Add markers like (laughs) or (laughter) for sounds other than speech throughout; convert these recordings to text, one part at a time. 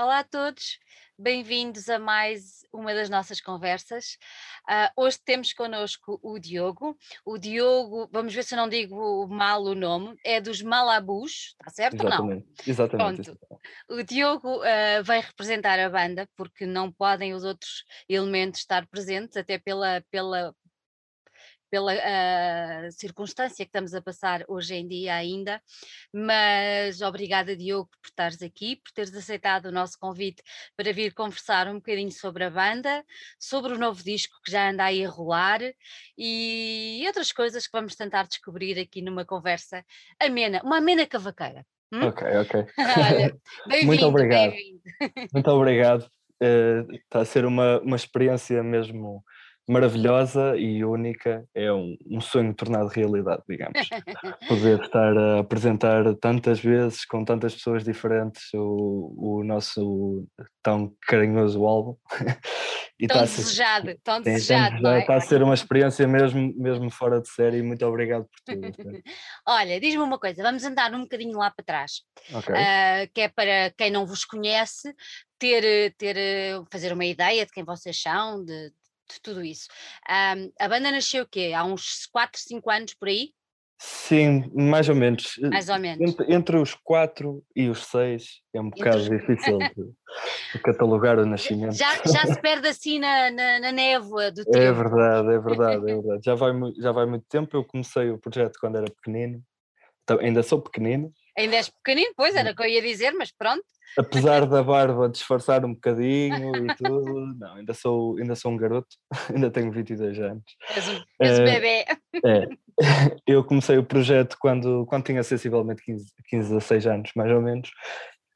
Olá a todos, bem-vindos a mais uma das nossas conversas. Uh, hoje temos connosco o Diogo. O Diogo, vamos ver se eu não digo mal o nome, é dos Malabus, está certo exatamente, ou não? Exatamente. Pronto. O Diogo uh, vai representar a banda, porque não podem os outros elementos estar presentes, até pela, pela, pela uh, circunstância que estamos a passar hoje em dia ainda, mas obrigada Diogo por estares aqui, por teres aceitado o nosso convite para vir conversar um bocadinho sobre a banda, sobre o novo disco que já anda aí a rolar e outras coisas que vamos tentar descobrir aqui numa conversa amena, uma amena cavaqueira. Hum? Ok, ok. (laughs) Olha, (laughs) Muito obrigado. Muito obrigado. Uh, está a ser uma, uma experiência mesmo maravilhosa e única, é um, um, sonho tornado realidade, digamos. (laughs) Poder estar a apresentar tantas vezes, com tantas pessoas diferentes, o, o nosso tão carinhoso álbum. (laughs) e tão desejado, ser, tão desejado. É? Está a ser uma experiência mesmo, mesmo fora de série. Muito obrigado por tudo. (laughs) Olha, diz-me uma coisa, vamos andar um bocadinho lá para trás, okay. uh, que é para quem não vos conhece, ter, ter, fazer uma ideia de quem vocês são, de, de tudo isso. Um, a banda nasceu o quê? Há uns 4, 5 anos por aí? Sim, mais ou menos. Mais ou menos. Entre, entre os 4 e os 6 é um bocado entre... difícil de, (laughs) de, catalogar o nascimento. Já, já se (laughs) perde assim na, na, na névoa do é tempo. É verdade, é verdade, é (laughs) verdade. Já vai, já vai muito tempo. Eu comecei o projeto quando era pequenino. Então, ainda sou pequenino. Ainda és pequenino, pois era o que eu ia dizer, mas pronto apesar da barba disfarçar um bocadinho e tudo, (laughs) não, ainda sou, ainda sou um garoto, (laughs) ainda tenho 22 anos. És um, és um bebê. É, (laughs) eu comecei o projeto quando, quando tinha sensivelmente 15, 15 a 6 anos, mais ou menos,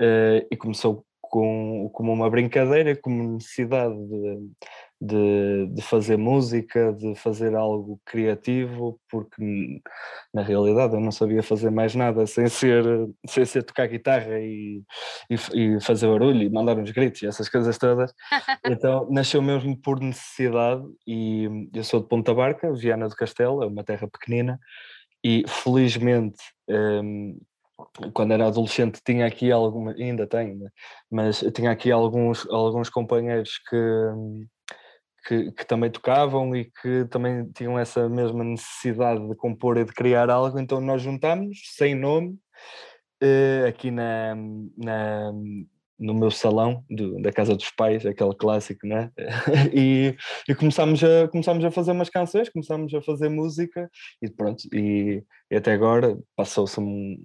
eh, e começou com, como uma brincadeira, como necessidade de, de, de, fazer música, de fazer algo criativo, porque na realidade eu não sabia fazer mais nada sem ser, sem ser tocar guitarra e, e, e fazer barulho e mandar uns gritos e essas coisas todas. (laughs) Então nasceu mesmo por necessidade e eu sou de Ponta Barca, Viana do Castelo, é uma terra pequenina e felizmente um, quando era adolescente tinha aqui alguma, ainda tenho, né? mas tinha aqui alguns, alguns companheiros que, que, que, também tocavam e que também tinham essa mesma necessidade de compor e de criar algo, então nós juntámos sem nome uh, aqui na, na, no meu salão do, da casa dos pais, aquele clássico, né? (laughs) e, e começámos, a, começámos a fazer umas canções, começámos a fazer música e pronto, e, e até agora passou-se um,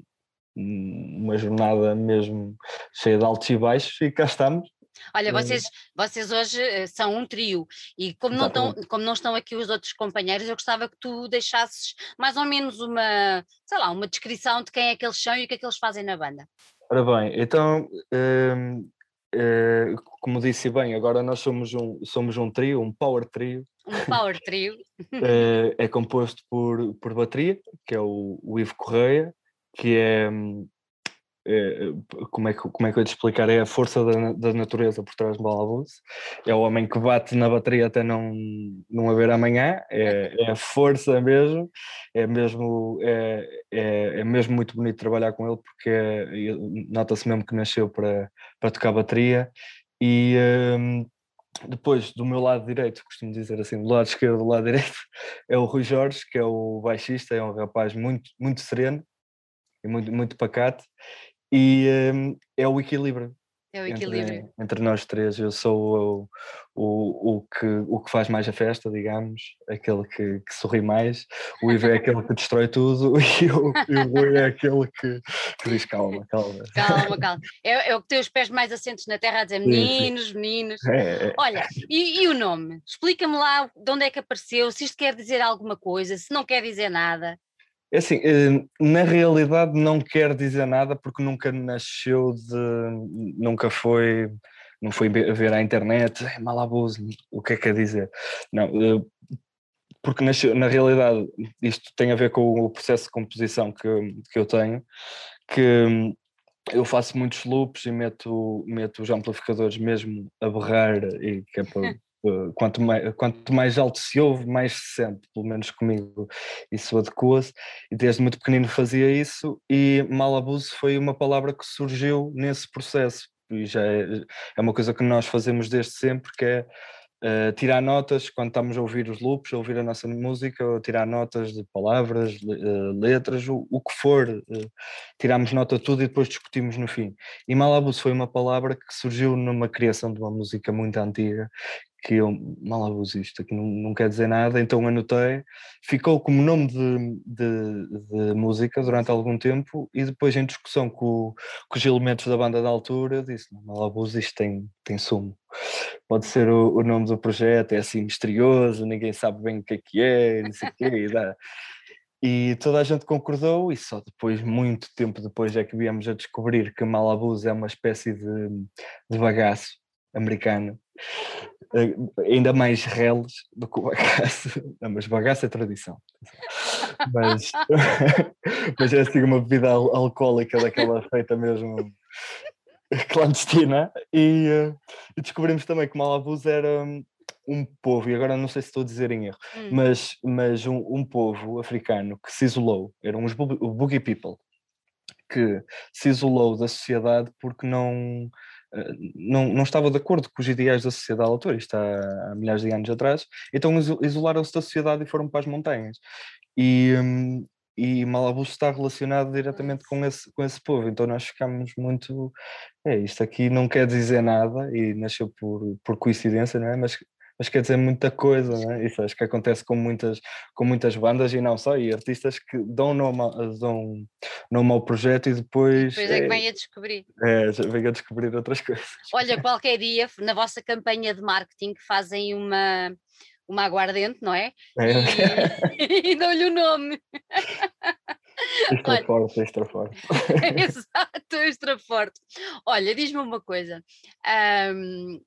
uma jornada mesmo cheia de altos e baixos e cá estamos. Olha, vocês, vocês hoje eh, são um trio e como não, estão, como não estão aqui os outros companheiros, eu gostava que tu deixasses mais ou menos uma, sei lá, uma descrição de quem é que eles são e o que é que eles fazem na banda. Ora bem, então, hum, hum, como disse bem, agora nós somos um, somos um trio, um power trio. Um power trio. é, (laughs) é composto por, por bateria, que é o, o Ivo Correia, que é, é, como, é que, como é que eu te explicar? É a força da, da natureza por trás do Balabus. É o homem que bate na bateria até não, não haver amanhã. É, é a força mesmo. É mesmo, é, é, é, mesmo muito bonito trabalhar com ele porque é, nota-se mesmo que nasceu para, para tocar bateria. E. Um, depois, do meu lado direito, costumo dizer assim, do lado esquerdo, do lado (laughs) direito, é o Rui Jorge, que é o baixista, é um rapaz muito, muito sereno, muito, muito pacato, e um, é o equilíbrio. É o equilíbrio. Entre, entre nós três, eu sou o, o, o, que, o que faz mais a festa, digamos, aquele que, que sorri mais, o Ivo é aquele que destrói tudo (laughs) e o, e o Rui é aquele que, que, diz calma, calma. (laughs) Calma, calma. É, é o que tem os pés mais assentos na terra a dizer meninos, meninos. É, é. Olha, e, e o nome? Explica-me lá de onde é que apareceu, se isto quer dizer alguma coisa, se não quer dizer nada. É assim, eh, na realidade não quer dizer nada porque nunca nasceu de. nunca foi. não foi ver à internet, é malabuso, o que é que quer dizer? Não, eh, porque nasceu, na realidade isto tem a ver com o processo de composição que, que eu tenho, que eu faço muitos loops e meto, meto os amplificadores mesmo a berrar e que é para (laughs) quanto mais, quanto mais alto se ouve, mais se sente, pelo menos comigo isso adequa-se, e desde muito pequenino fazia isso, e mal abuso foi uma palavra que surgiu nesse processo, e já é, é uma coisa que nós fazemos desde sempre, que é Uh, tirar notas quando estamos a ouvir os loops, a ouvir a nossa música, ou tirar notas de palavras, uh, letras, o, o, que for. Uh, tiramos nota de tudo e depois discutimos no fim. E Malabus foi uma palavra que surgiu numa criação de uma música muito antiga, que eu mal abuso isto aqui não, não quer dizer nada, então anotei, ficou como nome de, de, de, música durante algum tempo e depois em discussão com, com os elementos da banda da altura disse, mal abuso isto tem, tem sumo, pode ser o, o, nome do projeto, é assim misterioso, ninguém sabe bem o que é que é, não sei o quê, e, e toda a gente concordou e só depois, muito tempo depois é que viemos a descobrir que Malabus é uma espécie de, de bagaço americano eh, ainda mais reles do que o bagaço. Não, mas bagaço é tradição. Mas, (laughs) mas é assim uma bebida al alcoólica daquela feita mesmo (laughs) clandestina. E, uh, e descobrimos também que Malabus era um povo, e agora não sei se estou a dizer em erro, hum. mas, mas um, um, povo africano que se isolou, eram os Boogie People, que se isolou da sociedade porque não eh, não, não estava de acordo com os ideais da sociedade altura, isto há, há milhares de anos atrás, então isolaram-se da sociedade e foram para as montanhas. E, hum, e Malabus está relacionado diretamente com esse, com esse povo, então nós ficamos muito. É, isto aqui não quer dizer nada e nasceu por, por coincidência, não é? Mas mas quer dizer muita coisa, né? Isso acho que acontece com muitas, com muitas bandas e não só, e artistas que dão nome, dão nome ao projeto e depois. Depois é, é que vem a descobrir. É, vem a descobrir outras (laughs) coisas. Olha, qualquer dia, na vossa campanha de marketing, fazem uma, uma aguardente, não é? é. E, (laughs) e dão-lhe o nome. Extra Olha, forte, extra forte. (laughs) Exato, extra forte. Olha, diz-me uma coisa. Um,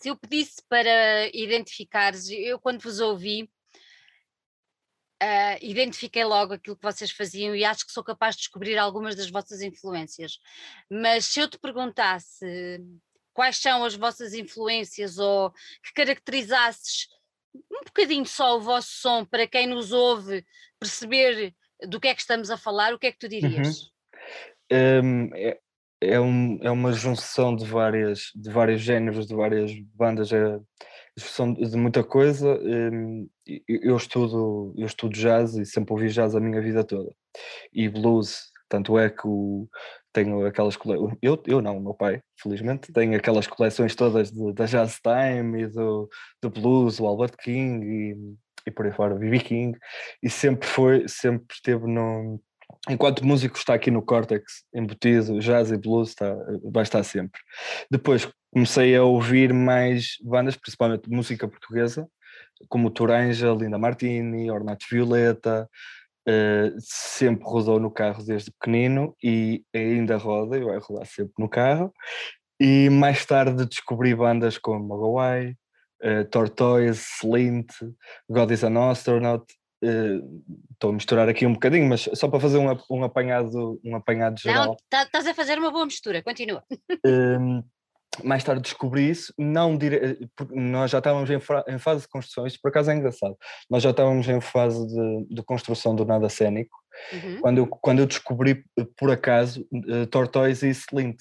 se eu pedisse para identificares, eu quando vos ouvi, uh, identifiquei logo aquilo que vocês faziam e acho que sou capaz de descobrir algumas das vossas influências. Mas se eu te perguntasse quais são as vossas influências ou que caracterizasses um bocadinho só o vosso som para quem nos ouve perceber do que é que estamos a falar, o que é que tu dirias? Uhum. Um, é, é, um, é uma junção de várias de vários géneros, de várias bandas, é junção de muita coisa. Hum, eu estudo eu estudo jazz e sempre ouvi jazz a minha vida toda e blues. Tanto é que o, tenho aquelas eu, eu não, meu pai, felizmente, tem aquelas coleções todas de, da Jazz Time e do, do blues, o Albert King e, e por aí fora, o B.B. King, e sempre foi, sempre esteve no, enquanto músico está aqui no córtex embutido, jazz e blues está, vai estar sempre. Depois comecei a ouvir mais bandas, principalmente música portuguesa, como Toranja, Linda Martini, Ornatos Violeta, uh, sempre rodou no carro desde pequenino e ainda roda e vai rodar sempre no carro. E mais tarde descobri bandas como Mogwai, uh, Tortoise, Slint, God is an Astronaut estou uh, a misturar aqui um bocadinho, mas só para fazer um, um apanhado, um apanhado geral. Não, tá, estás a fazer uma boa mistura, continua. Uh, mais tarde descobri isso, não dire... nós já estávamos em, em, fase de construção, isto por acaso é engraçado, nós já estávamos em fase de, de construção do nada cénico, uhum. quando, eu, quando eu descobri por acaso uh, Tortoise e Slint,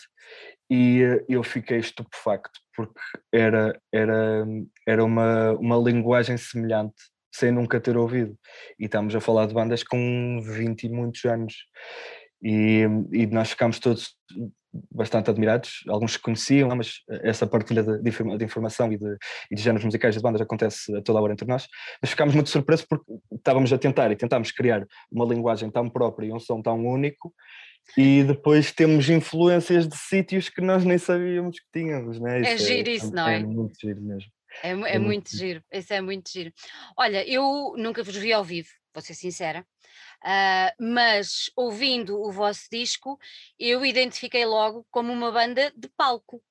e uh, eu fiquei estupefacto, porque era, era, era uma, uma linguagem semelhante sem nunca ter ouvido. E estamos a falar de bandas com 20 e muitos anos. E, e nós ficámos todos bastante admirados, alguns conheciam, mas essa partilha de, de, informação e de, e de géneros musicais de bandas acontece a toda a hora entre nós, mas ficámos muito surpresos porque estávamos a tentar e tentámos criar uma linguagem tão própria e um som tão único e depois temos influências de sítios que nós nem sabíamos que tínhamos, né? É isso é giro isso, não é? É muito giro mesmo. É, é, é muito giro, isso é muito giro. Olha, eu nunca vos vi ao vivo, vou ser sincera, uh, mas ouvindo o vosso disco, eu identifiquei logo como uma banda de palco.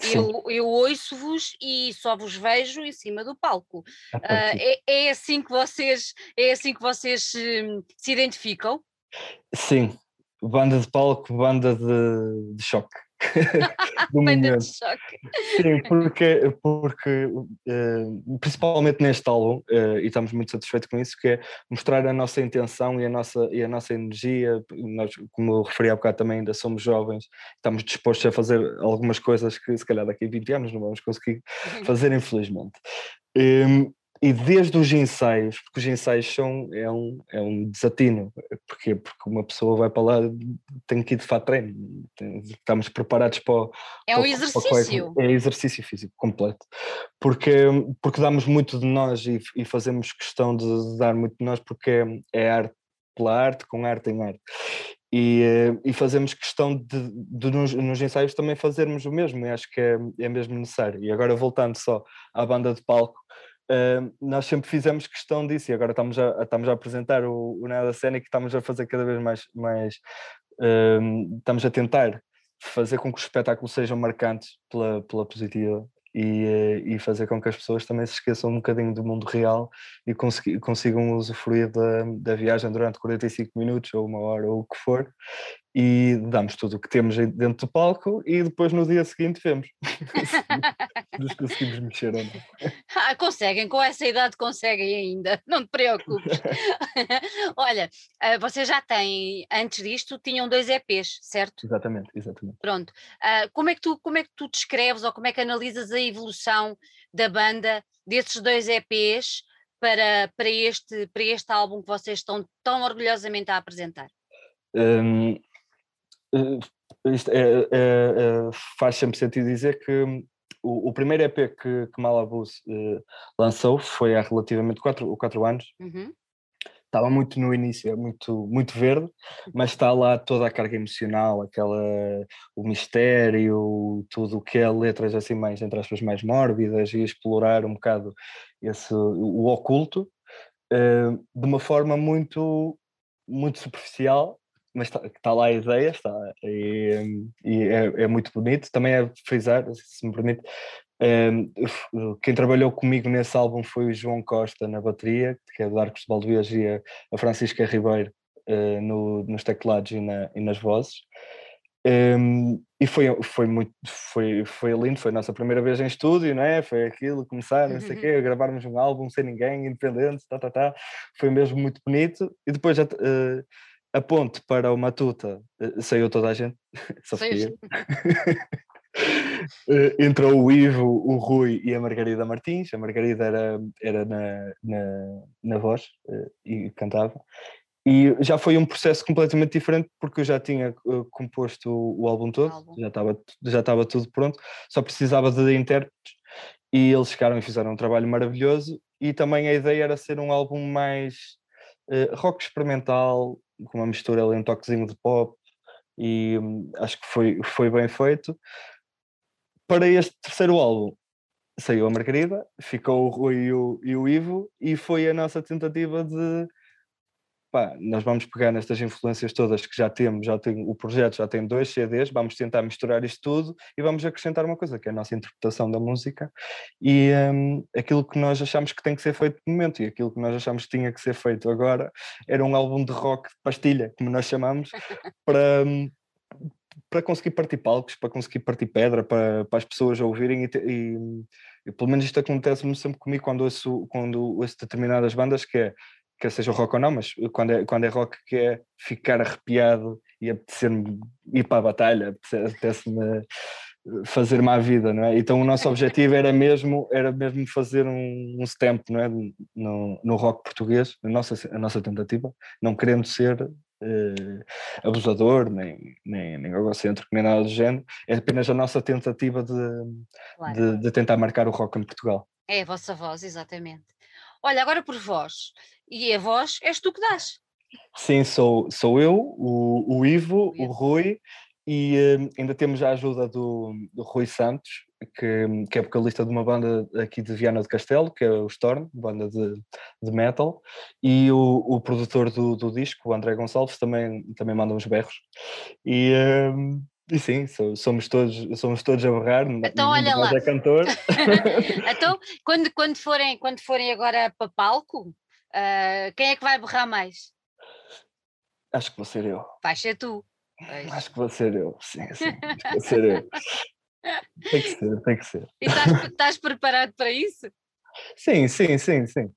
Eu, eu ouço-vos e só vos vejo em cima do palco. (laughs) Uh, é, é, assim que vocês, é assim que vocês se, se identificam? Sim, banda de palco, banda de, de choque. (laughs) do momento. Sim, porque, porque uh, principalmente neste álbum, uh, e estamos muito satisfeitos com isso, que é mostrar a nossa intenção e a nossa, e a nossa energia. Nós, como eu referi há bocado também, ainda somos jovens, estamos dispostos a fazer algumas coisas que se calhar daqui a 20 anos não vamos conseguir (laughs) fazer, infelizmente. Um, e desde os ensaios, porque os ensaios são é um, é um desatino, Porquê? porque uma pessoa vai para lá, tem que ir de fato treino, estamos preparados para o, É um exercício. Para, é exercício físico completo, porque, porque damos muito de nós e, e fazemos questão de dar muito de nós, porque é, é arte pela arte, com arte em arte. E, e, fazemos questão de, de nos, nos, ensaios também fazermos o mesmo, e acho que é, é mesmo necessário. E agora voltando só à banda de palco, Uh, nós sempre fizemos questão disso e agora estamos a, estamos a apresentar o, o Nada Cena e estamos a fazer cada vez mais, mais uh, estamos a tentar fazer com que os espetáculos sejam marcantes pela, pela positiva e, uh, e fazer com que as pessoas também se esqueçam um bocadinho do mundo real e consigam usufruir da, da viagem durante 45 minutos ou uma hora ou o que for e damos tudo o que temos dentro do palco e depois no dia seguinte vemos (laughs) nos conseguimos mexer ou não. (laughs) Ah, conseguem, com essa idade conseguem ainda, não te preocupes. (laughs) Olha, uh, vocês já têm, antes disto, tinham dois EPs, certo? Exatamente, exatamente. Pronto. Uh, como, é que tu, como é que tu descreves ou como é que analisas a evolução da banda desses dois EPs para, para, este, para este álbum que vocês estão tão orgulhosamente a apresentar? Um, uh, isto é, é, faz sempre sentido dizer que o, o primeiro EP que, que Malabus lançou foi há relativamente 4 quatro, anos. Uhum. Estava muito no início, é muito, muito verde, mas está lá toda a carga emocional, aquela, o mistério, tudo o que é letras assim mais, entre aspas, mais mórbidas e explorar um bocado esse, o oculto de uma forma muito, muito superficial, mas está, está lá a ideia, está, e, e é, é, muito bonito. Também é frisar, se me permite, um, quem trabalhou comigo nesse álbum foi o João Costa na bateria, que é do Arcos de Baldoias, e a, a Francisca Ribeiro uh, no, nos teclados e, na, e nas vozes. Um, e foi, foi muito foi, foi lindo, foi a nossa primeira vez em estúdio, não é? Foi aquilo, começar, não sei o quê, gravarmos um álbum sem ninguém, independente, tá, tá, tá. foi mesmo muito bonito. E depois já, uh, a ponte para o Matuta eh, saiu toda a gente, (laughs) só (laughs) eh, entrou o Ivo, o Rui e a Margarida Martins. A Margarida era, era na, na, na voz uh, e cantava. E já foi um processo completamente diferente porque eu já tinha uh, composto o, o, álbum todo, álbum. já estava já estava tudo pronto, só precisava de intérpretes e eles chegaram e fizeram um trabalho maravilhoso. E também a ideia era ser um álbum mais uh, rock experimental, com uma mistura ali, um toquezinho de pop, e hum, acho que foi, foi bem feito. Para este terceiro álbum, saiu a Margarida, ficou o Rui e o, e o Ivo, e foi a nossa tentativa de pá, nós vamos pegar nestas influências todas que já temos, já tem, o projeto já tem dois CDs, vamos tentar misturar isto tudo e vamos acrescentar uma coisa, que é a nossa interpretação da música e um, aquilo que nós achamos que tem que ser feito no momento e aquilo que nós achamos que tinha que ser feito agora era um álbum de rock de pastilha, como nós chamamos, para, hum, para conseguir partir palcos, para conseguir partir pedra, para, para as pessoas ouvirem e, e, e pelo menos isto acontece-me sempre comigo quando ouço, quando ouço determinadas bandas que é quer seja rock ou não, mas quando é, quando é rock que é ficar arrepiado e apetecer-me ir para a batalha, apetece-me fazer má vida, não é? Então o nosso objetivo era mesmo, era mesmo fazer um, um stamp, não é? No, no rock português, a nossa, a nossa tentativa, não querendo ser uh, abusador, nem, nem, nem egocêntrico, nem nada do género, é apenas a nossa tentativa de, claro. de, de tentar marcar o rock em Portugal. É a vossa voz, exatamente. Olha, agora por vós, e a voz és tu que dás. Sim, sou, sou eu, o, o Ivo, o, Rui, e uh, ainda temos a ajuda do, do Rui Santos, que, que, é vocalista de uma banda aqui de Viana do Castelo, que é o Storm, banda de, de metal, e o, o produtor do, do, disco, o André Gonçalves, também, também manda uns berros. E, uh, e sim, somos todos, somos todos a berrar, então, olha lá. é cantor. (laughs) então, quando, quando, forem, quando forem agora para palco, Uh, quem é que vai berrar mais? Acho que vou ser eu. Vai ser tu. Pois. Acho que vou ser eu, sim, sim, vou ser eu. (laughs) Tem que ser, tem que ser. E estás, estás preparado para isso? Sim, sim, sim, sim.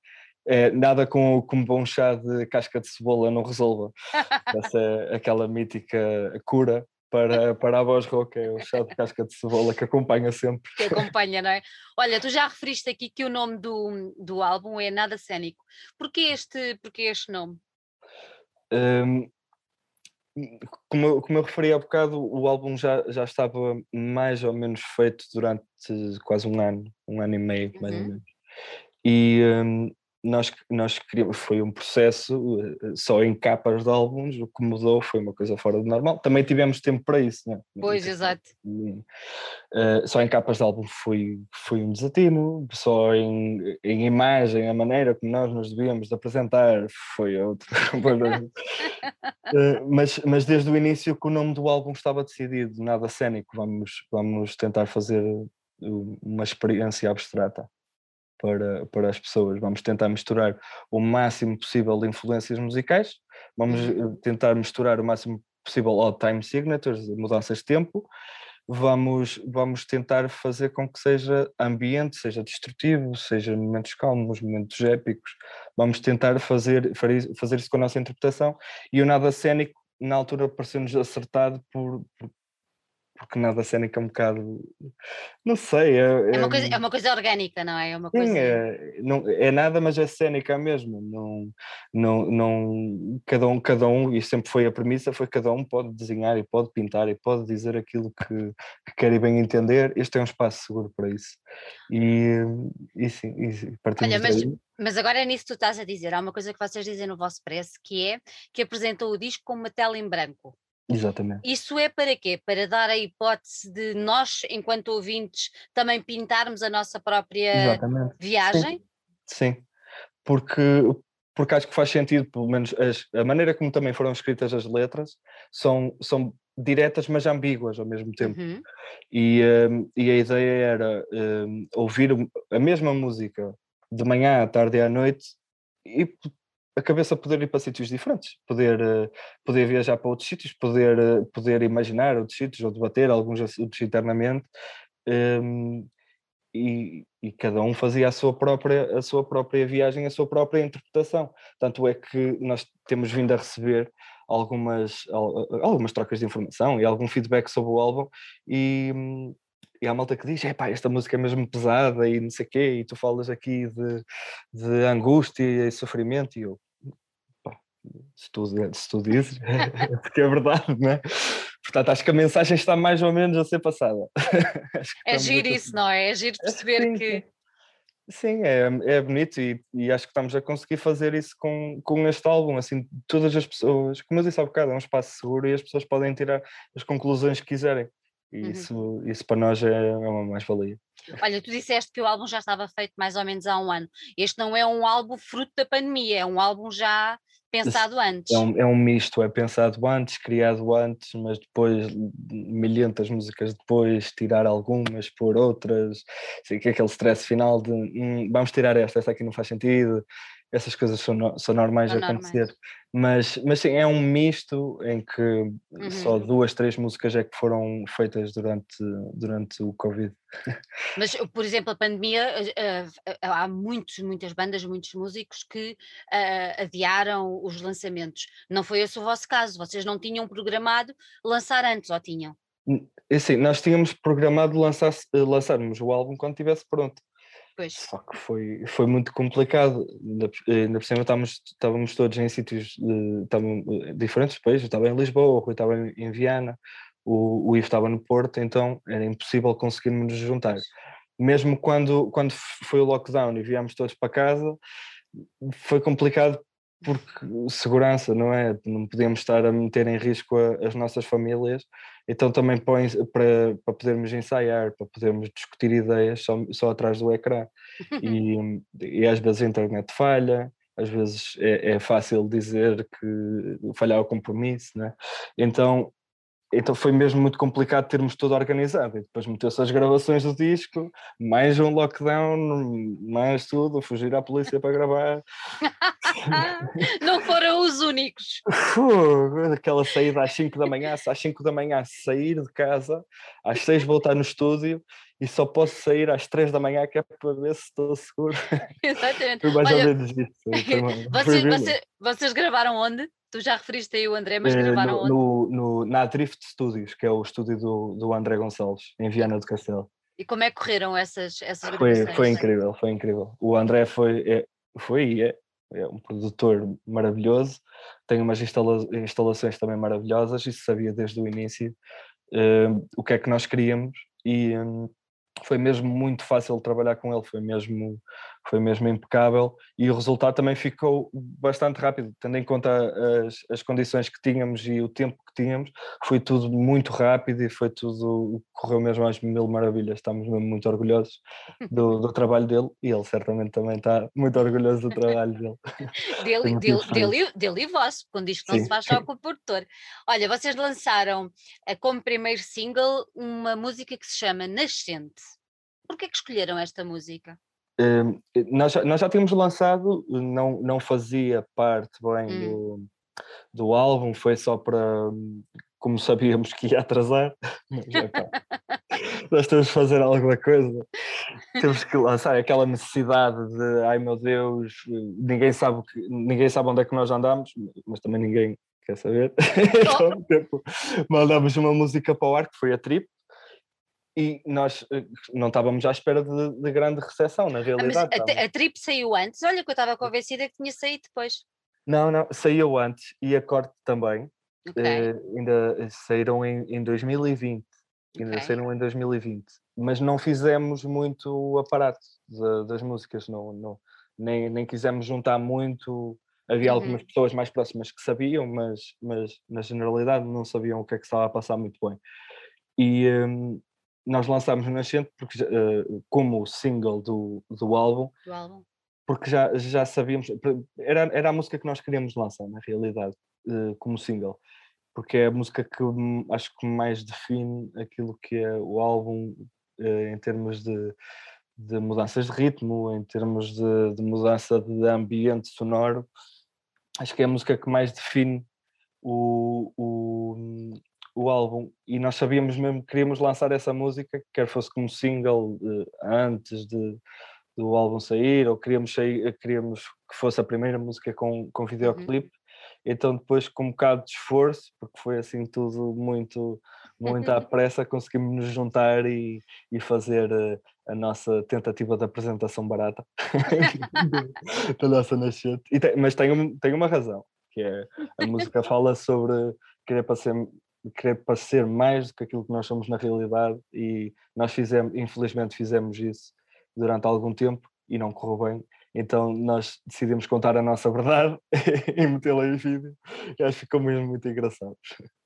É, nada com, com um bom chá de casca de cebola não resolva. (laughs) Essa é aquela mítica cura para, para a voz rouca, é o chá de casca de cebola que acompanha sempre. Que acompanha, não é? Olha, tu já referiste aqui que o nome do, do álbum é Nada Cénico. Porquê este, porquê este nome? Um, como, eu, como eu referi há bocado, o álbum já, já estava mais ou menos feito durante quase um ano, um ano e meio, mais uhum. ou menos. E, um, nós, nós queríamos, foi um processo eh, só em capas de álbuns, o que mudou foi uma coisa fora do normal. Também tivemos tempo para isso, né? Pois, exato. Uh, só em capas de álbum foi, foi um desatino, só em, em imagem, a maneira como nós nos devíamos de apresentar foi outro. (laughs) uh, (laughs) mas, mas desde o início que o nome do álbum estava decidido, nada cénico, vamos, vamos tentar fazer uma experiência abstrata para, para as pessoas. Vamos tentar misturar o máximo possível de influências musicais, vamos uhum. eh, tentar misturar o máximo possível odd time signatures, mudanças de tempo, vamos, vamos tentar fazer com que seja ambiente, seja destrutivo, seja momentos calmos, momentos épicos, vamos tentar fazer, fazer isso com a nossa interpretação e o nada cénico na altura pareceu-nos acertado por, por, porque nada cénica é um bocado. Não sei. É, é, uma, coisa, é uma coisa orgânica, não é? É, uma coisa... Sim, é, não, é nada, mas é cénica mesmo. Não, não, não, cada, um, cada um, e sempre foi a premissa: foi cada um pode desenhar e pode pintar e pode dizer aquilo que, que quer e bem entender. Este é um espaço seguro para isso. E, e sim, e Olha, mas, mas agora é nisso que tu estás a dizer. Há uma coisa que vocês dizem no vosso preço que é que apresentou o disco com uma tela em branco. Exatamente. Isso é para quê? Para dar a hipótese de nós, enquanto ouvintes, também pintarmos a nossa própria Exatamente. viagem? Sim. Sim, porque, porque acho que faz sentido, pelo menos as, a maneira como também foram escritas as letras são, são diretas, mas ambíguas ao mesmo tempo. Uhum. E, um, e a ideia era um, ouvir a mesma música de manhã, à tarde e à noite e a cabeça poder ir para sítios diferentes, poder, eh, poder viajar para outros sítios, poder, eh, poder imaginar outros sítios ou debater alguns outros internamente um, e, e, cada um fazia a sua, própria, a sua própria viagem, a sua própria interpretação. Tanto é que nós temos vindo a receber algumas, algumas trocas de informação e algum feedback sobre o álbum e, e há malta que diz, epá, esta música é mesmo pesada e não sei o quê, e tu falas aqui de, de angústia e sofrimento, e eu, pá, se tu, se tu dizes, (laughs) é porque é verdade, não é? Portanto, acho que a mensagem está mais ou menos a ser passada. (laughs) é giro isso, não é? É giro perceber sim, que... Sim, é, é bonito e, e, acho que estamos a conseguir fazer isso com, com este álbum, assim, todas as pessoas, como eu disse há bocado, é um espaço seguro e as pessoas podem tirar as conclusões que quiserem. E uhum. isso, isso para nós é uma mais-valia. Olha, tu disseste que o álbum já estava feito mais ou menos há um ano. Este não é um álbum fruto da pandemia, é um álbum já pensado antes. É um, é um misto, é pensado antes, criado antes, mas depois, milhentas músicas depois, tirar algumas por outras, assim, que é aquele stress final de hum, vamos tirar esta, esta aqui não faz sentido, essas coisas são, no, são normais são de acontecer. Normais. Mas, mas sim, é um misto em que uhum. só duas, três músicas é que foram feitas durante, durante o Covid. Mas, por exemplo, a pandemia, uh, há muitos, muitas bandas, muitos músicos que adiaram os lançamentos. Não foi esse o vosso caso, vocês não tinham programado lançar antes, ou tinham? Assim, nós tínhamos programado lançar, lançarmos o álbum quando estivesse pronto. Pois. Só que foi, foi muito complicado, ainda, por cima estávamos, estávamos todos em sítios de, eh, diferentes países, eu estava em Lisboa, o Rui estava em, em Viana, o, o Ivo estava no Porto, então era impossível conseguirmos nos juntar. Mesmo quando, quando foi o lockdown e viemos todos para casa, foi complicado porque segurança, não é? Não podíamos estar a meter em risco a, as nossas famílias, então também põe para, para podermos ensaiar, para podermos discutir ideias só, só atrás do ecrã. E, (laughs) e às vezes a internet falha, às vezes é, é fácil dizer que falhar o compromisso, né? Então então foi mesmo muito complicado termos tudo organizado. E depois meteu-se as gravações do disco, mais um lockdown, mais tudo, fugir à polícia para gravar. (laughs) Não foram os únicos. aquela saída às 5 da manhã, às 5 da manhã sair de casa, às 6 voltar no estúdio e só posso sair às 3 da manhã que é para ver se estou seguro. (laughs) Exatamente. Foi mais Olha, ou menos isso. (laughs) vocês, vocês, vocês gravaram onde? Tu já referiste aí o André, mas Eh, gravaram no, onde? no, no- na Drift Studios, que é o estúdio do, do André Gonçalves, em Viana do Castelo. E como é que correram essas, essas Foi, gravações? foi incrível, foi incrível. O André foi, é, foi é, é um produtor maravilhoso, tem umas instala- instalações também maravilhosas e sabia desde o início eh, o que é que nós queríamos e hum, foi mesmo muito fácil trabalhar com ele, foi mesmo, foi mesmo impecável e o resultado também ficou bastante rápido, tendo em conta as, as condições que tínhamos e o tempo que tínhamos, foi tudo muito rápido e foi tudo, correu mesmo às mil maravilhas, estamos mesmo muito orgulhosos (laughs) do, do trabalho dele e ele certamente também está muito orgulhoso do trabalho dele. Dele, (laughs) dele, dele, e- dele e vosso, quando diz que não se Sim. faz só com o produtor. Olha, vocês lançaram eh, como primeiro single uma música que se chama Nascente. Porquê que escolheram esta música? Hum, nós, já, nós já tínhamos lançado, não, não fazia parte bem Hum. do, do álbum, foi só para como sabíamos que ia atrasar, (laughs) mas, nós temos que fazer alguma coisa, temos que lançar aquela necessidade de ai meu Deus, ninguém sabe, que, ninguém sabe onde é que nós andamos, mas também ninguém quer saber. (laughs) então, tipo, mandámos uma música para o ar que foi a Trip, e nós eh, não estávamos à espera de, de grande recepção, na Ah, realidade. a, estávamos- a trip saiu antes. Olha, que eu estava convencida que tinha saído depois. Não, não, saiu antes e a corte também. Ok. eh, ainda saíram em, em 2020. Ainda saíram em 2020. Mas não fizemos muito aparato da- das músicas, não, não, nem, nem quisemos juntar muito. Havia Uhum. algumas pessoas mais próximas que sabiam, mas, mas na generalidade não sabiam o que é que estava a passar muito bem. E hum, nós lançámos o Nascente porque, eh, como single do, do álbum, Do álbum. porque já, já sabíamos, era, era a música que nós queríamos lançar, na realidade, eh, como single, porque é a música que hum, acho que mais define aquilo que é o álbum eh, em termos de, de mudanças de ritmo, em termos de, de mudança de ambiente sonoro. Acho que é a música que mais define o, o, o álbum e nós sabíamos mesmo que queríamos lançar essa música, quer fosse como single eh, antes de, do álbum sair, ou queríamos, sair, queríamos que fosse a primeira música com, com videoclipe. Então depois com um bocado de esforço, porque foi assim tudo muito, muito à (laughs) pressa, conseguimos nos juntar e, e fazer eh, a nossa tentativa de apresentação barata (laughs) da nossa nascente. Tem- mas tem, tem uma razão, que é a música fala sobre querer parecer, querer parecer mais do que aquilo que nós somos na realidade e nós fizemos, infelizmente fizemos isso durante algum tempo e não correu bem. Então nós decidimos contar a nossa verdade (laughs) e metê-la em vídeo e acho que ficou mesmo muito engraçado.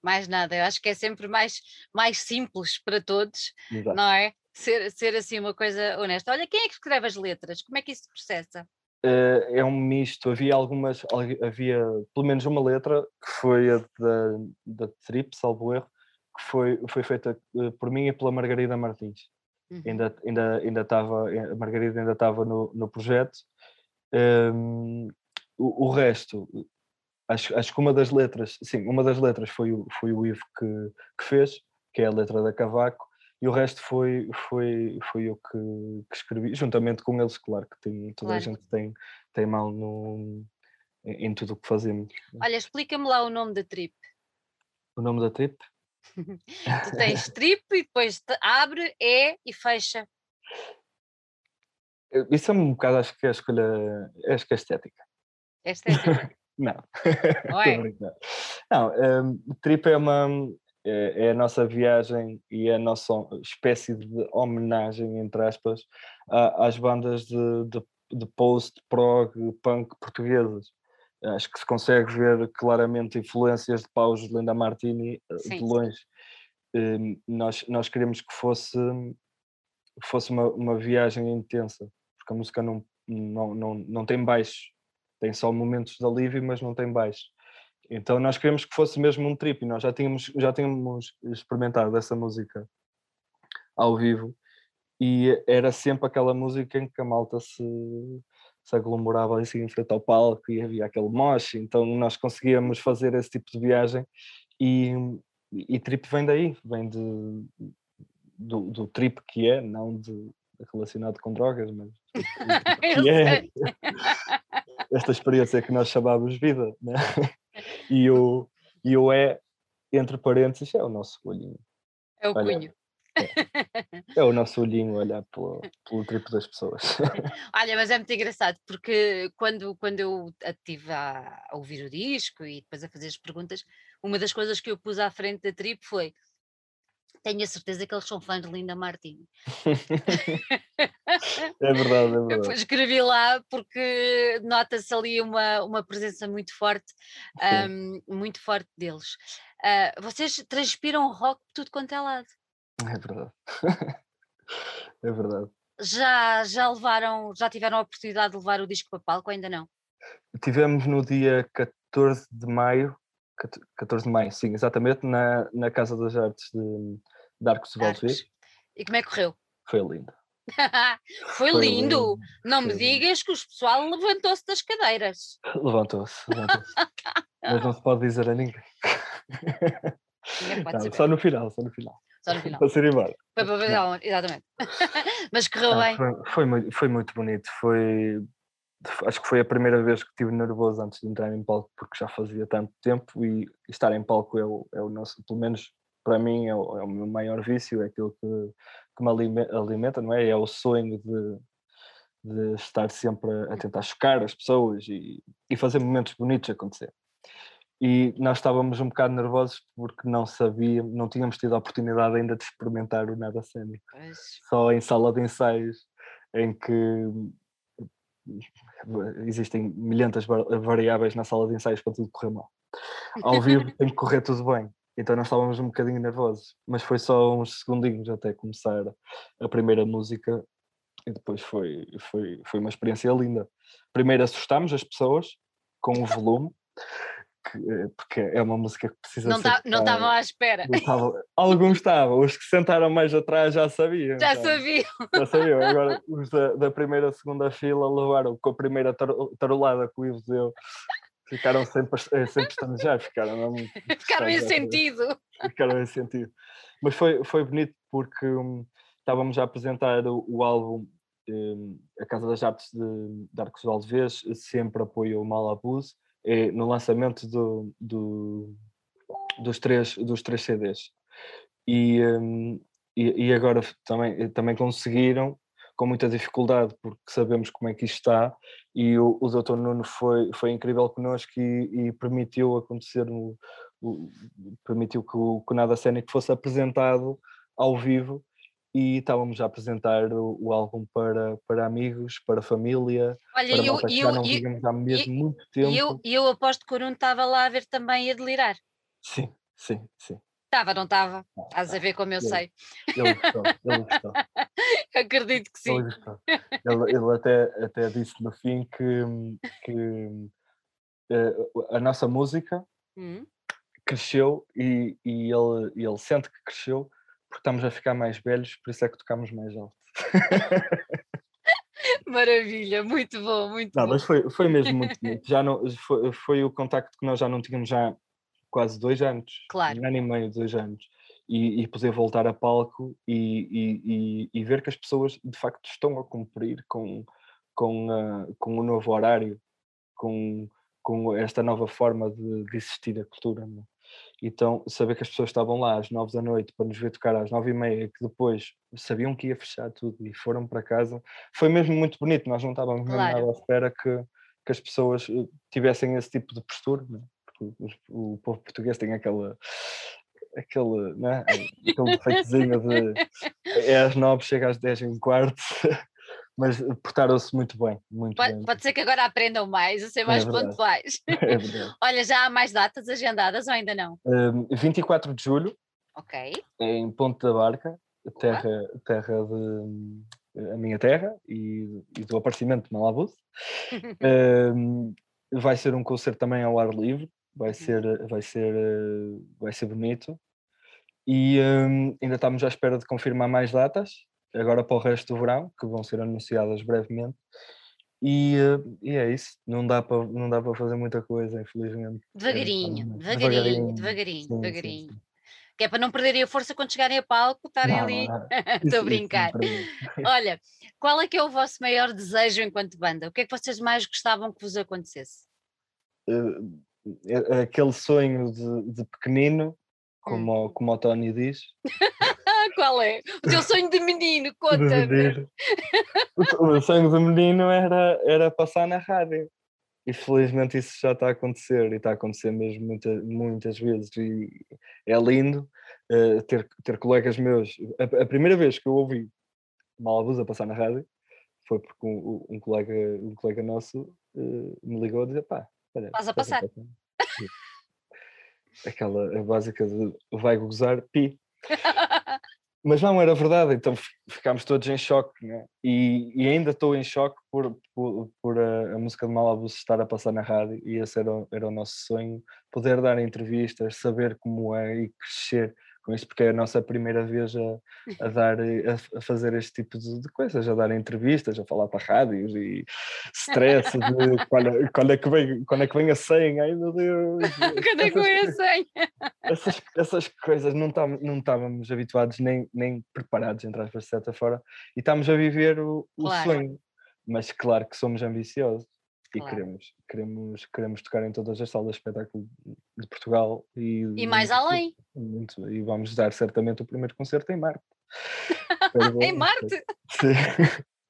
Mais nada, eu acho que é sempre mais, mais simples para todos, Exato. não é? Ser, ser assim uma coisa honesta. Olha, quem é que escreve as letras? Como é que isso se processa? Eh, é um misto. Havia algumas, algu- havia pelo menos uma letra que foi a da, da Trip, salvo erro, que foi, foi feita eh, por mim e pela Margarida Martins. Uhum. Ainda ainda ainda estava a Margarida ainda estava no, no projeto. Ehm, o, o resto, acho, acho que uma das letras, sim, uma das letras foi o, foi o Ivo que, que fez, que é a letra da Cavaco, e o resto foi, foi, foi eu que, que escrevi, juntamente com eles, claro, que tem, toda a Claro. gente tem, tem mão no, em, em tudo o que fazemos. Olha, explica-me lá o nome da trip. O nome da trip? (laughs) Tu tens trip e depois abre, é e fecha. Isso é um bocado, acho que é a escolha, acho que é estética. É (laughs) (laughs) a trip. Não, a. Não, um, Trip é uma é, é a nossa viagem e a nossa espécie de homenagem, entre aspas, às bandas de, de, de post-prog punk portuguesas. Acho que se consegue ver claramente influências de paus de Linda Martini eh, Sim, de longe. Um, nós, nós queremos que fosse, fosse uma, uma viagem intensa, porque a música não, não, não, não tem baixo, tem só momentos de alívio, mas não tem baixo. Então nós queríamos que fosse mesmo um trip e nós já tínhamos, já tínhamos experimentado essa música ao vivo e era sempre aquela música em que a malta se, se aglomerava assim em frente ao palco e havia aquele moche, então nós conseguíamos fazer esse tipo de viagem e, e trip vem daí, vem de, do, do trip que é, não de relacionado com drogas, mas (laughs) que é (laughs) esta experiência que nós chamamos vida, né? E, o, e o é, entre parênteses, é o nosso olhinho. É o cunho. É, (laughs) é, o nosso olhinho olhar pelo, pelo triplo das pessoas. (laughs) Olha, mas é muito engraçado porque quando, quando eu estive a, a ouvir o disco e depois a fazer as perguntas, uma das coisas que eu pus à frente da trip foi tenho a certeza que eles são fãs de Linda Martini. (laughs) é verdade, é (laughs) verdade. Eu escrevi lá porque nota-se ali uma, uma presença muito forte, um, muito forte deles. Uh, vocês transpiram rock tudo quanto é lado. É verdade. (laughs) é verdade. Já, já levaram, já tiveram a oportunidade de levar o disco para palco ainda não? Tivemos no dia 14 de maio, 14 de maio, sim, exatamente, na, na Casa das Artes de, de Arcos de Valdez. E como é que correu? Foi lindo. (laughs) Foi, Foi lindo. lindo. Não Foi me digas que o pessoal levantou-se das cadeiras. Levantou-se, levantou-se. (laughs) Mas não se pode dizer a ninguém. Não, só no final, só no final. Só no final. Para ser embora. Foi para ver exatamente. (laughs) Mas correu bem. Foi, foi, muito, foi muito bonito. Foi, acho que foi a primeira vez que estive nervoso antes de entrar em palco, porque já fazia tanto tempo e estar em palco é o, é o nosso, pelo menos para mim, é o, é o meu maior vício, é aquilo que, que me alimenta, não é? É o sonho de, de estar sempre a tentar chocar as pessoas e, e fazer momentos bonitos acontecer. E nós estávamos um bocado nervosos porque não sabíamos, não tínhamos tido a oportunidade ainda de experimentar o nada cénico. Só em sala de ensaios, em que existem milhentas variáveis na sala de ensaios para tudo correr mal. Ao vivo tem que correr tudo bem. Então nós estávamos um bocadinho nervosos, mas foi só uns segundinhos até começar a primeira música e depois foi, foi, foi uma experiência linda. Primeiro assustámos as pessoas com o volume, que, eh, porque é uma música que precisa não ser. Tá, não estavam à espera. Tava, alguns estavam, os que sentaram mais atrás já sabiam. Já então, sabiam. Já sabiam. Agora, (laughs) os da, da primeira, segunda fila levaram com a primeira tarolada que o Ivo deu Ficaram sempre, eh, sempre estanejar, ficaram. Não, (laughs) ficaram em sentido. Ficaram em sentido. Mas foi, foi bonito porque um, estávamos a apresentar o, o álbum um, A Casa das Artes de, de Arcos Valdevez, sempre apoio o Malabuse, é, no lançamento do, do, dos, três, dos três CDs. E, um, e, e, agora também, também conseguiram com muita dificuldade, porque sabemos como é que isto está, e o, o Dr. Nuno foi, foi incrível connosco e, e permitiu acontecer, o, o, permitiu que o, que o Nada Cénico fosse apresentado ao vivo e estávamos a apresentar o, o, álbum para, para amigos, para família, Olha, para eu, eu, já não víamos há mesmo eu, muito tempo. E eu, eu aposto que o Nuno estava lá a ver também e a delirar. Sim, sim, sim. Estava, não estava? Estás a ver como eu ele, sei. Ele gostou, ele gostou. (laughs) Acredito que sim. Ele, gostou. ele, ele até, até disse no fim que, que uh, a nossa música hum. cresceu e, e ele, ele sente que cresceu porque estamos a ficar mais velhos, por isso é que tocamos mais alto. (laughs) Maravilha, muito bom, muito não, bom. Mas foi, foi mesmo muito (laughs) bonito. Já não, foi, foi o contacto que nós já não tínhamos já quase dois anos, claro. um ano e meio, dois anos, e, e poder voltar a palco e, e, e, ver que as pessoas de facto estão a cumprir com, com, uh, com o novo horário, com, com esta nova forma de, de existir a cultura. Não? Então, saber que as pessoas estavam lá às nove da noite para nos ver tocar às nove e meia, que depois sabiam que ia fechar tudo e foram para casa, foi mesmo muito bonito. Nós não estávamos claro. nada à espera que, que as pessoas eh, tivessem esse tipo de postura. Não? É? porque o, o povo português tem aquela aquele, né? aquele defeitozinho de (laughs) é às nove, chega às dez e um quarto, mas portaram-se muito bem. Muito pode, bem. pode ser que agora aprendam mais, a ser é mais é (laughs) pontuais. É Olha, já há mais datas agendadas ou ainda não? Um, 24 de julho, ok em Ponte da Barca, terra, terra de a minha terra e, e do aparecimento de Malabus. (laughs) um, vai ser um concerto também ao ar livre, vai Uhum. ser, vai ser, eh, vai ser bonito. E hum, ainda estamos à espera de confirmar mais datas, agora para o resto do verão, que vão ser anunciadas brevemente. E, eh, e é isso, não dá para não dá para fazer muita coisa, infelizmente. É, Devagarinho, estamos- devagarinho, devagarinho, sim, sim, devagarinho. sim. Que é para não perderem a força quando chegarem a palco, estarem Não, ali. (laughs) Estou a brincar. (laughs) Olha, qual é que é o vosso maior desejo enquanto banda? O que é que vocês mais gostavam que vos acontecesse? É- é aquele sonho de, de pequenino, como, Hum. como o Tony diz, (laughs) Qual é? O teu sonho de menino, (laughs) de conta-me. O, o sonho do menino era, era passar na rádio. E felizmente isso já está a acontecer, e está a acontecer mesmo muita, muitas vezes. E é lindo eh, ter, ter colegas meus. A, a primeira vez que eu ouvi Malabus a passar na rádio foi porque um, um colega, um colega nosso eh, me ligou a dizer: pá, olha, Estás a passar." Aquela básica de vai gozar, pi. (laughs) Mas não era verdade, então fi- ficámos todos em choque, né? e, e ainda estou em choque por, por, por a, a música de Malabus estar a passar na rádio, e esse era, o- era o nosso sonho, poder dar entrevistas, saber como é e crescer com isto, porque é a nossa primeira vez a, a dar, a, a fazer este tipo de, de coisas, a dar entrevistas, a falar para rádios, e stress de (laughs) quando, é- quando, é que vem, quando é que vem a senha, ai meu Deus! (laughs) Quando é que eu ia sem? essas, essas coisas não, tam, não estávamos habituados nem, nem preparados, entre aspas, de certa forma, e estamos a viver o, o Claro. sonho. Mas claro que somos ambiciosos e Claro. queremos, queremos, queremos tocar em todas as salas de espetáculo de Portugal e, E mais além, muito, e vamos dar certamente o primeiro concerto em Marte. (laughs) Em Marte. Sim.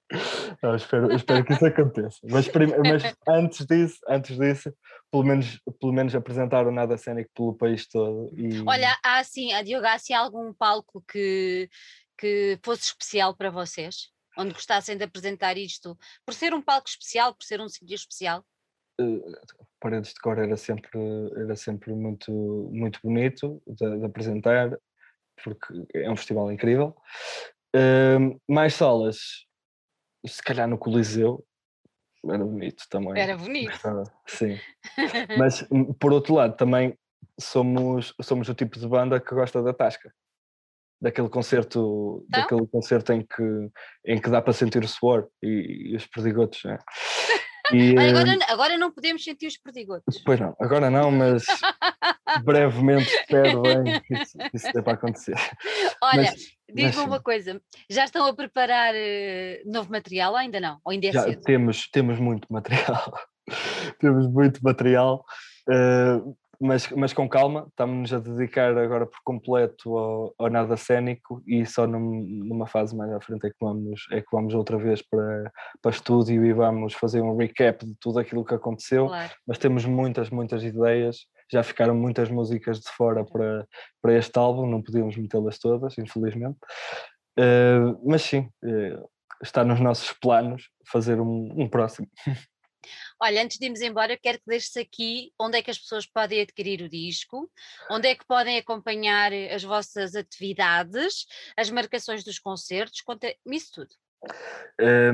(laughs) Não, espero, espero que isso aconteça. Mas, mas antes disso, antes disso, pelo menos, pelo menos apresentar o nada cénico pelo país todo. E, Olha, há assim, a Diogo, há assim algum palco que, que fosse especial para vocês? Onde gostassem de apresentar isto? Por ser um palco especial, por ser um sítio especial? Paredes de Cor era sempre, era sempre muito, muito bonito de, de apresentar, porque é um festival incrível. Ahm, mais salas, se calhar no Coliseu, era bonito também. Era bonito. Sim. (laughs) Mas hum, por outro lado, também somos, somos o tipo de banda que gosta da tasca. Daquele concerto, Então? daquele concerto em que, em que dá para sentir o suor e, e os perdigotos. Né? E, (laughs) Olha, eh, agora, agora não podemos sentir os perdigotos. Pois não, agora não, mas (laughs) brevemente espero bem que isso, que isso dê para acontecer. (laughs) Olha, diz-me uma coisa: já estão a preparar eh, novo material ou ainda não? Ou ainda é Já cedo? temos, temos muito material, temos muito material, eh, mas, mas com calma, estamos-nos a dedicar agora por completo ao, ao nada cénico e só num- numa fase mais à frente é que vamos, é que vamos outra vez para, para estúdio e vamos fazer um recap de tudo aquilo que aconteceu. Claro. mas temos muitas, muitas ideias. Já ficaram muitas músicas de fora para, para este álbum, não podíamos metê-las todas, infelizmente. Eh, mas sim, eh, está nos nossos planos fazer um, um próximo. (laughs) Olha, antes de irmos embora, quero que deixes aqui onde é que as pessoas podem adquirir o disco, onde é que podem acompanhar eh, as vossas atividades, as marcações dos concertos, conta-me isso tudo. Eh,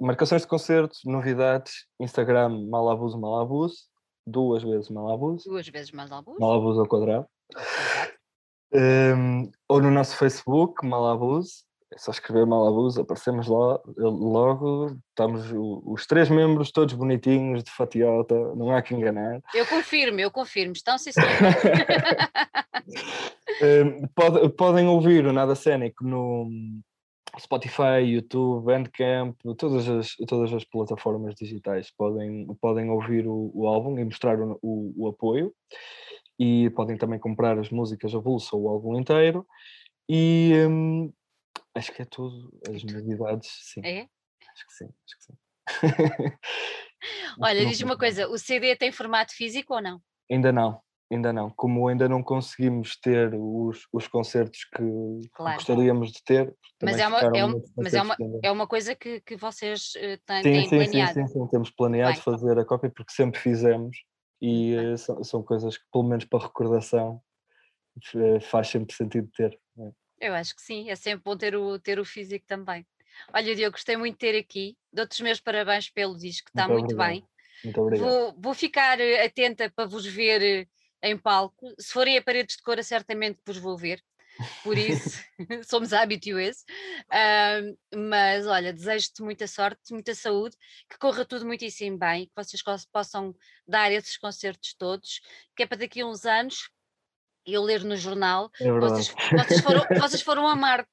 marcações de concertos, novidades, Instagram Malabus Malabus, duas vezes Malabus, Duas vezes mais alguns. Malabus ao quadrado. Eh, ou no nosso Facebook, Malabus, é só escrever Malabus, aparecemos lá logo, estamos os três membros todos bonitinhos, de fatiota, não há que enganar. Eu confirmo, eu confirmo. Estão sim. (laughs) Eh, pode- podem ouvir o Nada Cénico no Spotify, YouTube, Bandcamp, todas as, todas as plataformas digitais. Podem, podem ouvir o, o álbum e mostrar o, o- o apoio. E podem também comprar as músicas a bolsa ou o álbum inteiro. E hum, acho que é tudo. As novidades, sim. É? Acho que sim. Acho que sim. (laughs) Olha, diz-me sei. uma coisa: o CD tem formato físico ou não? Ainda não, ainda não. Como ainda não conseguimos ter os, os concertos que Claro. gostaríamos de ter. Mas também é uma- é um- mas é pendentes. É uma coisa que, que vocês eh, têm, sim, têm sim, sim, planeado. sim, sim, temos planeado Bem. fazer a cópia porque sempre fizemos e eh, são, são coisas que, pelo menos para recordação, eh, faz sempre sentido ter. né? Eu acho que sim, é sempre bom ter o, ter o físico também. Olha, Diogo, gostei muito de ter aqui. Dou-te os meus parabéns pelo disco, está Muito muito, bem. Muito obrigado. Vou, vou ficar eh, atenta para vos ver eh, em palco. Se forem a paredes de cora, certamente vos vou ver. Por isso, (laughs) (laughs) somos habituês. Uh, mas olha, desejo-te muita sorte, muita saúde, que corra tudo muitíssimo bem, que vocês possam dar esses concertos todos, que é para daqui a uns anos eu ler no jornal, É vocês, vocês foram, (laughs) vocês foram a Marte.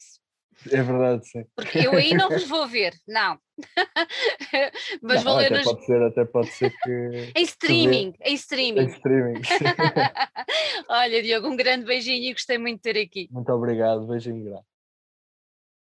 É verdade, sim. Porque eu aí não (laughs) vos vou ver, não. (laughs) Mas Não, vou ler até, nos, pode ser, até pode ser que. em streaming, em Em streaming. streaming. Olha, Diogo, um grande beijinho e gostei muito de ter aqui. Muito obrigado, beijinho grande.